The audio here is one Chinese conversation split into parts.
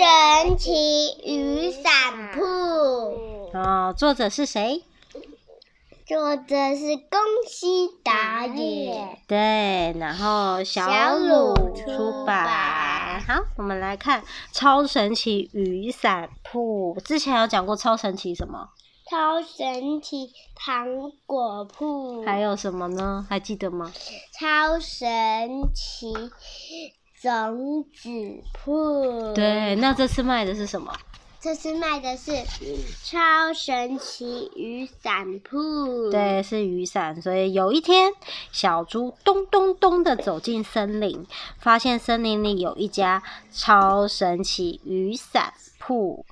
神奇雨伞铺。哦，作者是谁？作者是宫西达也。对，然后小鲁出版。好，我们来看《超神奇雨伞铺》。之前有讲过超神奇什么？超神奇糖果铺。还有什么呢？还记得吗？超神奇种子铺。对，那这次卖的是什么？这次卖的是超神奇雨伞铺。对，是雨伞。所以有一天，小猪咚咚咚的走进森林，发现森林里有一家超神奇雨伞铺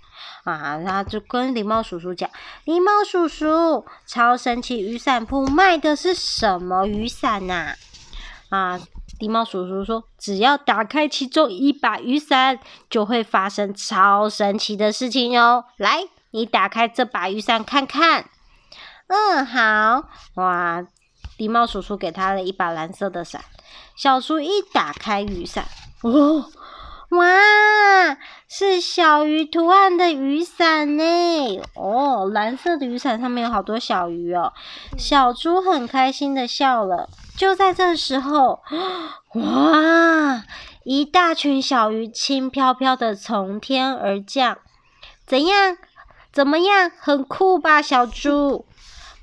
啊！然后就跟狸猫叔叔讲：“狸猫叔叔，超神奇雨伞铺卖的是什么雨伞呐？”啊！狸猫叔叔说：“只要打开其中一把雨伞，就会发生超神奇的事情哟。来，你打开这把雨伞看看。”嗯，好。哇！狸猫叔叔给他了一把蓝色的伞。小猪一打开雨伞，哦，哇，是小鱼图案的雨伞呢。哦，蓝色的雨伞上面有好多小鱼哦。小猪很开心的笑了。就在这时候，哇！一大群小鱼轻飘飘的从天而降，怎样？怎么样？很酷吧，小猪？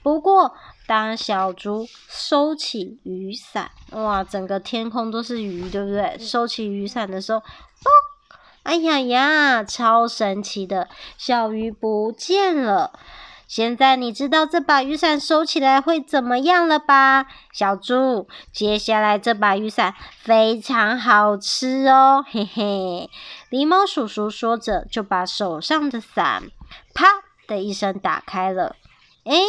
不过，当小猪收起雨伞，哇，整个天空都是鱼，对不对？收起雨伞的时候，哦，哎呀呀，超神奇的，小鱼不见了。现在你知道这把雨伞收起来会怎么样了吧，小猪？接下来这把雨伞非常好吃哦，嘿嘿。狸猫叔叔说着，就把手上的伞啪的一声打开了。诶，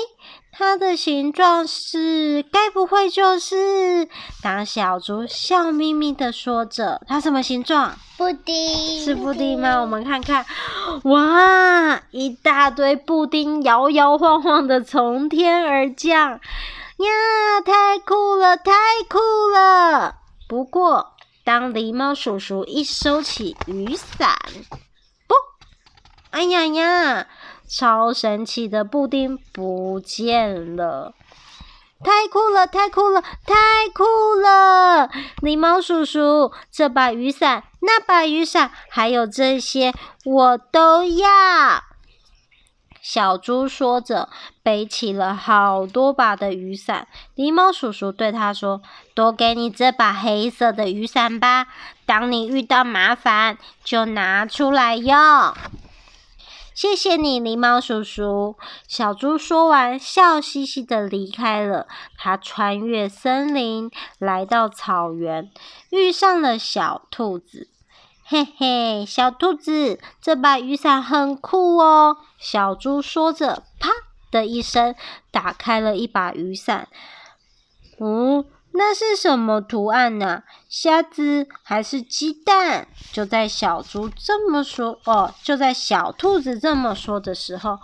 它的形状是？该不会就是？当小猪笑眯眯的说着，它什么形状？布丁。是布丁吗？我们看看，哇，一大堆布丁摇摇晃晃的从天而降，呀，太酷了，太酷了！不过，当狸猫叔叔一收起雨伞，不，哎呀呀！超神奇的布丁不见了！太酷了，太酷了，太酷了！狸猫叔叔，这把雨伞、那把雨伞，还有这些，我都要。小猪说着，背起了好多把的雨伞。狸猫叔叔对他说：“多给你这把黑色的雨伞吧，当你遇到麻烦，就拿出来用。”谢谢你，狸猫叔叔。小猪说完，笑嘻嘻的离开了。它穿越森林，来到草原，遇上了小兔子。嘿嘿，小兔子，这把雨伞很酷哦。小猪说着，啪的一声，打开了一把雨伞。嗯。那是什么图案呢？虾子还是鸡蛋？就在小猪这么说哦，就在小兔子这么说的时候，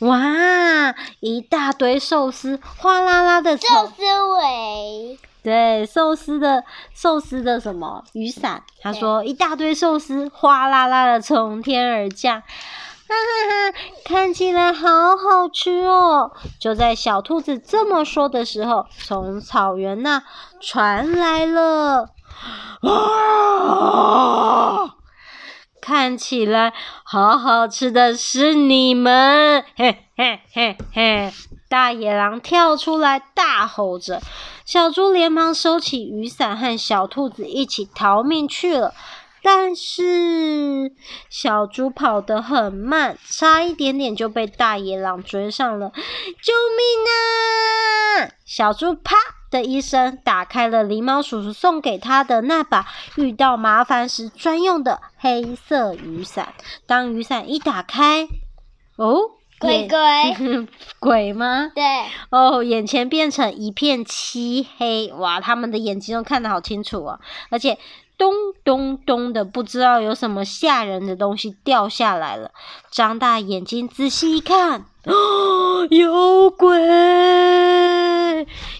哇！一大堆寿司，哗啦啦的寿司尾，对，寿司的寿司的什么雨伞？他说一大堆寿司，哗啦啦的从天而降。哈哈哈，看起来好好吃哦！就在小兔子这么说的时候，从草原那传来了，啊！看起来好好吃的是你们！嘿嘿嘿嘿！大野狼跳出来大吼着，小猪连忙收起雨伞，和小兔子一起逃命去了。但是小猪跑得很慢，差一点点就被大野狼追上了！救命啊！小猪啪的一声打开了狸猫叔叔送给他的那把遇到麻烦时专用的黑色雨伞。当雨伞一打开，哦，鬼鬼鬼 吗？对，哦，眼前变成一片漆黑，哇，他们的眼睛都看得好清楚啊，而且。咚咚咚的，不知道有什么吓人的东西掉下来了。张大眼睛仔细一看，哦，有鬼！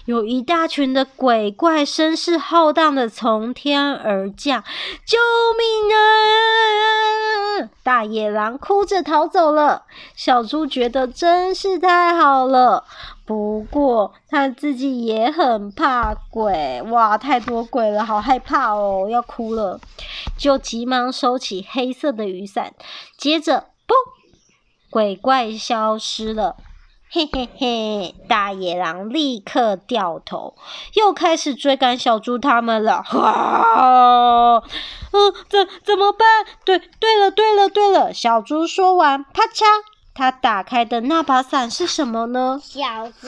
有一大群的鬼怪声势浩荡的从天而降，救命啊！大野狼哭着逃走了。小猪觉得真是太好了。不过他自己也很怕鬼，哇，太多鬼了，好害怕哦，要哭了，就急忙收起黑色的雨伞，接着，嘣，鬼怪消失了，嘿嘿嘿，大野狼立刻掉头，又开始追赶小猪他们了，啊，嗯，怎怎么办？对，对了，对了，对了，小猪说完，啪嚓。他打开的那把伞是什么呢？小猪，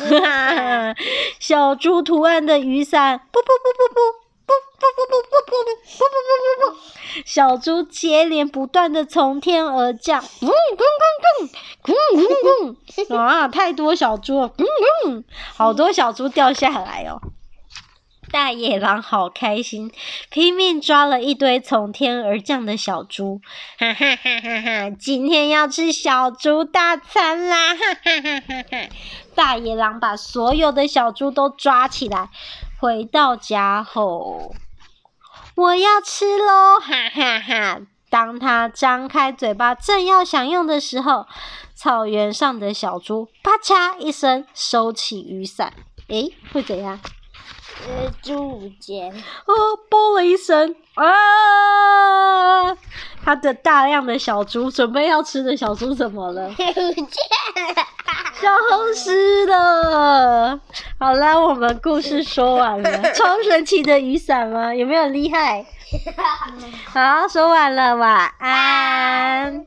小猪图案的雨伞，不不不不不不不不不不不不不不不，小猪接连不断的从天而降，嗯嗯嗯嗯嗯嗯，啊，太多小猪了，嗯嗯，好多小猪掉下来哦。大野狼好开心，拼命抓了一堆从天而降的小猪，哈哈哈哈哈！今天要吃小猪大餐啦，哈哈哈哈哈！大野狼把所有的小猪都抓起来，回到家后，我要吃喽，哈哈哈！当他张开嘴巴正要享用的时候，草原上的小猪啪嚓一声收起雨伞，诶，会怎样？呃，猪五间。哦，啵了一声啊！他的大量的小猪准备要吃的小猪怎么了？不见了，消失了。好了，我们故事说完了。超神奇的雨伞吗？有没有厉害？好，说完了，晚安。